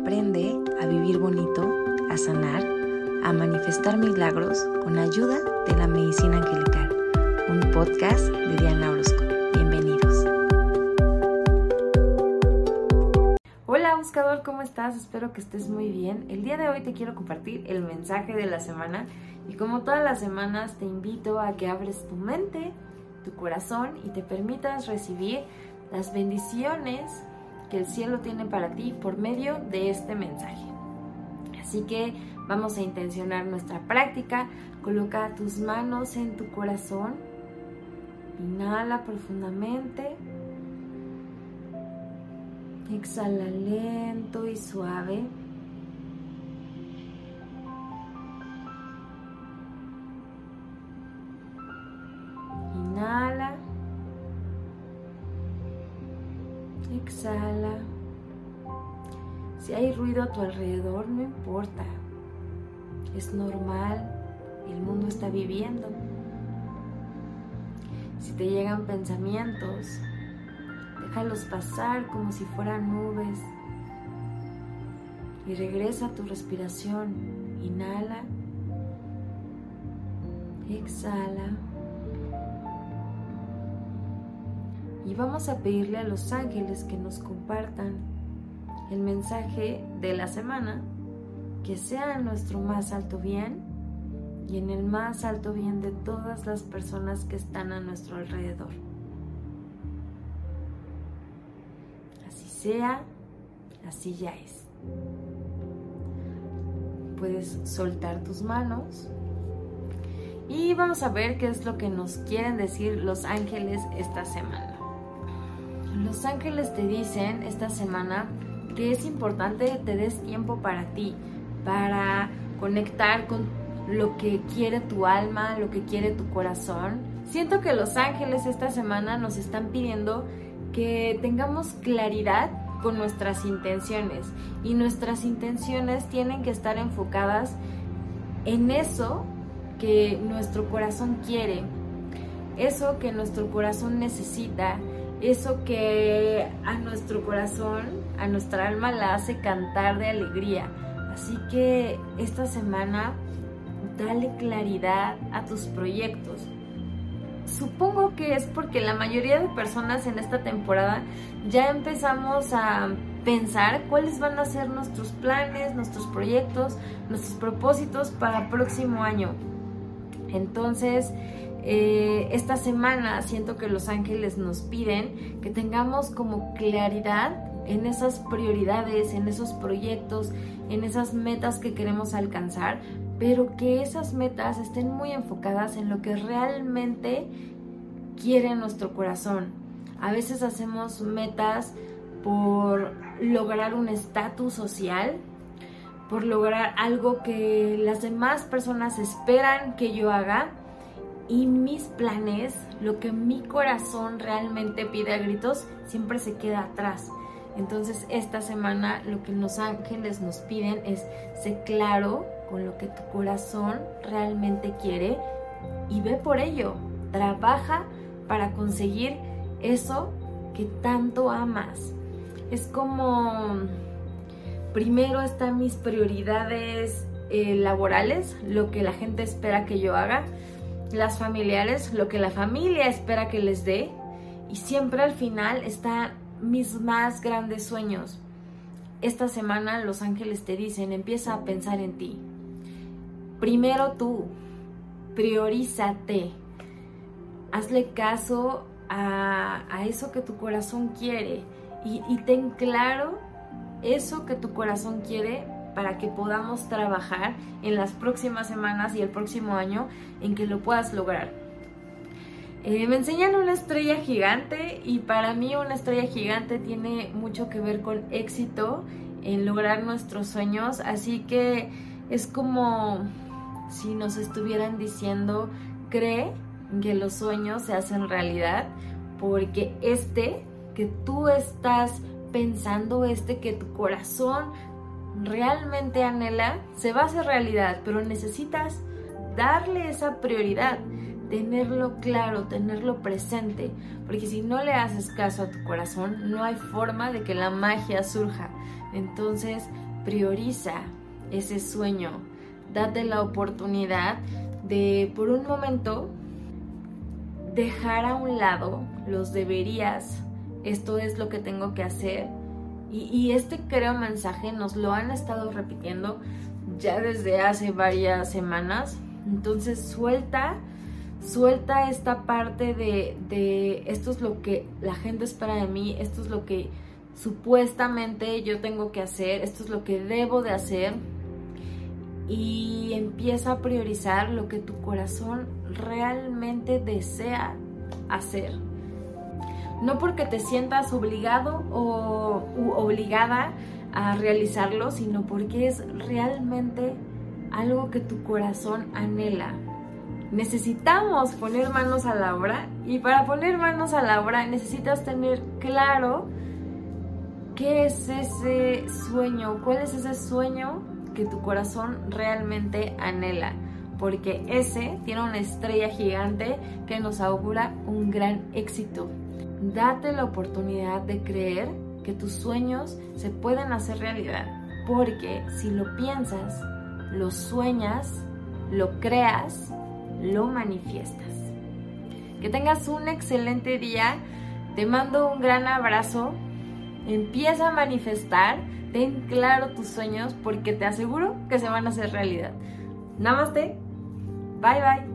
Aprende a vivir bonito, a sanar, a manifestar milagros con ayuda de la medicina angelical. Un podcast de Diana Orozco. Bienvenidos. Hola buscador, ¿cómo estás? Espero que estés muy bien. El día de hoy te quiero compartir el mensaje de la semana y como todas las semanas te invito a que abres tu mente, tu corazón y te permitas recibir las bendiciones que el cielo tiene para ti por medio de este mensaje. Así que vamos a intencionar nuestra práctica. Coloca tus manos en tu corazón. Inhala profundamente. Exhala lento y suave. Exhala. Si hay ruido a tu alrededor, no importa. Es normal. El mundo está viviendo. Si te llegan pensamientos, déjalos pasar como si fueran nubes. Y regresa a tu respiración. Inhala. Exhala. Y vamos a pedirle a los ángeles que nos compartan el mensaje de la semana, que sea en nuestro más alto bien y en el más alto bien de todas las personas que están a nuestro alrededor. Así sea, así ya es. Puedes soltar tus manos y vamos a ver qué es lo que nos quieren decir los ángeles esta semana. Los ángeles te dicen esta semana que es importante que te des tiempo para ti, para conectar con lo que quiere tu alma, lo que quiere tu corazón. Siento que los ángeles esta semana nos están pidiendo que tengamos claridad con nuestras intenciones y nuestras intenciones tienen que estar enfocadas en eso que nuestro corazón quiere, eso que nuestro corazón necesita, eso que a nuestro corazón, a nuestra alma la hace cantar de alegría. Así que esta semana dale claridad a tus proyectos. Supongo que es porque la mayoría de personas en esta temporada ya empezamos a pensar cuáles van a ser nuestros planes, nuestros proyectos, nuestros propósitos para el próximo año. Entonces, eh, esta semana siento que los ángeles nos piden que tengamos como claridad en esas prioridades, en esos proyectos, en esas metas que queremos alcanzar, pero que esas metas estén muy enfocadas en lo que realmente quiere nuestro corazón. A veces hacemos metas por lograr un estatus social, por lograr algo que las demás personas esperan que yo haga, y mis planes, lo que mi corazón realmente pide a gritos, siempre se queda atrás. Entonces esta semana lo que los ángeles nos piden es ser claro con lo que tu corazón realmente quiere y ve por ello. Trabaja para conseguir eso que tanto amas. Es como primero están mis prioridades eh, laborales, lo que la gente espera que yo haga las familiares, lo que la familia espera que les dé y siempre al final están mis más grandes sueños. Esta semana los ángeles te dicen, empieza a pensar en ti. Primero tú, priorízate, hazle caso a, eso que tu corazón quiere y, y ten claro eso que tu corazón quiere para que podamos trabajar en las próximas semanas y el próximo año en que lo puedas lograr. Eh, me enseñan una estrella gigante y para mí una estrella gigante tiene mucho que ver con éxito en lograr nuestros sueños, así que es como si nos estuvieran diciendo, cree que los sueños se hacen realidad, porque este que tú estás pensando, este que tu corazón realmente anhela, se va a hacer realidad, pero necesitas darle esa prioridad, tenerlo claro, tenerlo presente, porque si no le haces caso a tu corazón, no hay forma de que la magia surja. Entonces, prioriza ese sueño, date la oportunidad de por un momento dejar a un lado los deberías, esto es lo que tengo que hacer. Y, este creo mensaje nos lo han estado repitiendo ya desde hace varias semanas. Entonces suelta, suelta esta parte de, de esto es lo que la gente espera de mí, esto es lo que supuestamente yo tengo que hacer, esto es lo que debo de hacer y empieza a priorizar lo que tu corazón realmente desea hacer. No porque te sientas obligado o obligada a realizarlo, sino porque es realmente algo que tu corazón anhela. Necesitamos poner manos a la obra y para poner manos a la obra necesitas tener claro qué es ese sueño, cuál es ese sueño que tu corazón realmente anhela porque ese tiene una estrella gigante que nos augura un gran éxito. Date la oportunidad de creer que tus sueños se pueden hacer realidad, porque si lo piensas, lo sueñas, lo creas, lo manifiestas. Que tengas un excelente día, te mando un gran abrazo, empieza a manifestar, ten claro tus sueños porque te aseguro que se van a hacer realidad. Namaste. Bye bye.